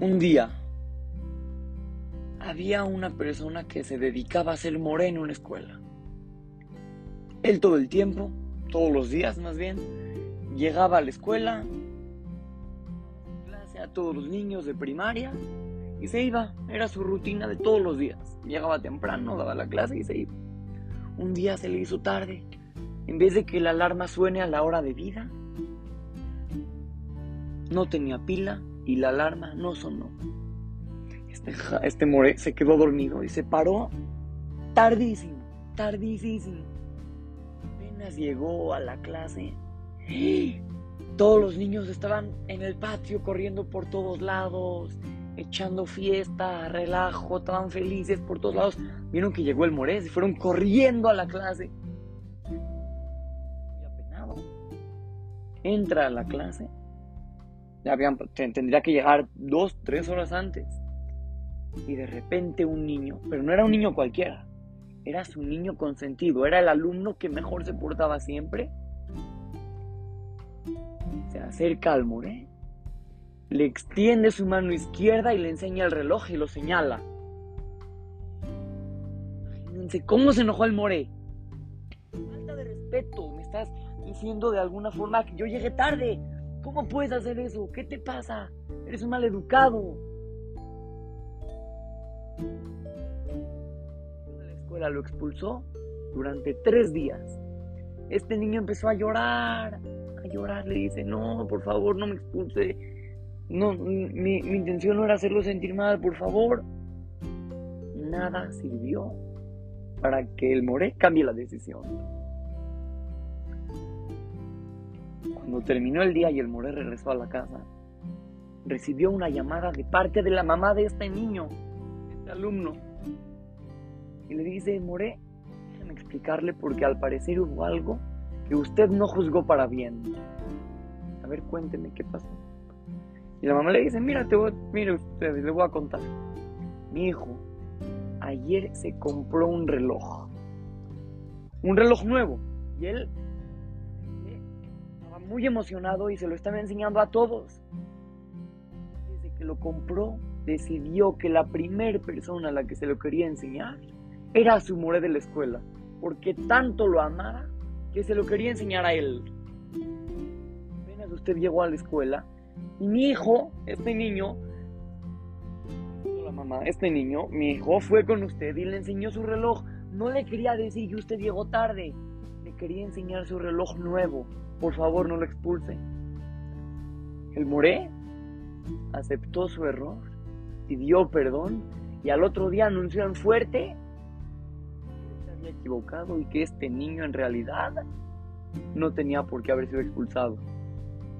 Un día había una persona que se dedicaba a ser moreno en una escuela. Él todo el tiempo, todos los días más bien, llegaba a la escuela, clase a todos los niños de primaria y se iba. Era su rutina de todos los días. Llegaba temprano, daba la clase y se iba. Un día se le hizo tarde. En vez de que la alarma suene a la hora de vida, no tenía pila y la alarma no sonó. Este, este more se quedó dormido y se paró tardísimo, tardísimo. Apenas llegó a la clase. Todos los niños estaban en el patio corriendo por todos lados, echando fiesta, relajo, estaban felices por todos lados. Vieron que llegó el Morés y fueron corriendo a la clase. Apenado. Entra a la clase habían, tendría que llegar dos, tres horas antes. Y de repente un niño, pero no era un niño cualquiera, era su niño consentido, era el alumno que mejor se portaba siempre. Se acerca al Moré, le extiende su mano izquierda y le enseña el reloj y lo señala. Imagínense cómo se enojó el Moré. Falta de respeto, me estás diciendo de alguna forma que yo llegué tarde. ¿Cómo puedes hacer eso? ¿Qué te pasa? Eres un mal educado. La escuela lo expulsó durante tres días. Este niño empezó a llorar, a llorar. Le dice, no, por favor, no me expulse. No, mi, mi intención no era hacerlo sentir mal, por favor. Nada sirvió para que el Moré cambie la decisión. Cuando terminó el día y el Moré regresó a la casa, recibió una llamada de parte de la mamá de este niño, este alumno. Y le dice, Moré, déjame explicarle porque al parecer hubo algo que usted no juzgó para bien. A ver, cuénteme qué pasó. Y la mamá le dice, mira, te voy, mire usted, le voy a contar. Mi hijo ayer se compró un reloj. Un reloj nuevo. Y él muy emocionado y se lo estaba enseñando a todos. Desde que lo compró, decidió que la primera persona a la que se lo quería enseñar era su more de la escuela, porque tanto lo amaba que se lo quería enseñar a él. Apenas usted llegó a la escuela y mi hijo, este niño, la mamá, este niño, mi hijo fue con usted y le enseñó su reloj. No le quería decir que usted llegó tarde, le quería enseñar su reloj nuevo por favor no lo expulse. El Moré aceptó su error, pidió perdón y al otro día anunció en fuerte que se había equivocado y que este niño en realidad no tenía por qué haber sido expulsado.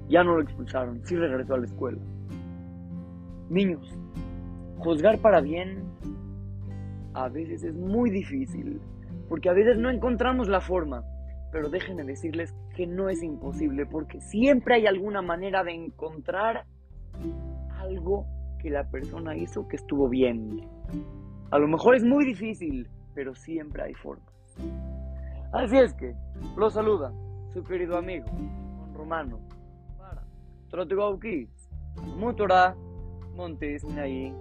Ya no lo expulsaron, sí regresó a la escuela. Niños, juzgar para bien a veces es muy difícil, porque a veces no encontramos la forma pero déjenme decirles que no es imposible porque siempre hay alguna manera de encontrar algo que la persona hizo que estuvo bien. A lo mejor es muy difícil, pero siempre hay formas. Así es que, lo saluda su querido amigo, Juan Romano, para Trotego Kids, Montes, ahí.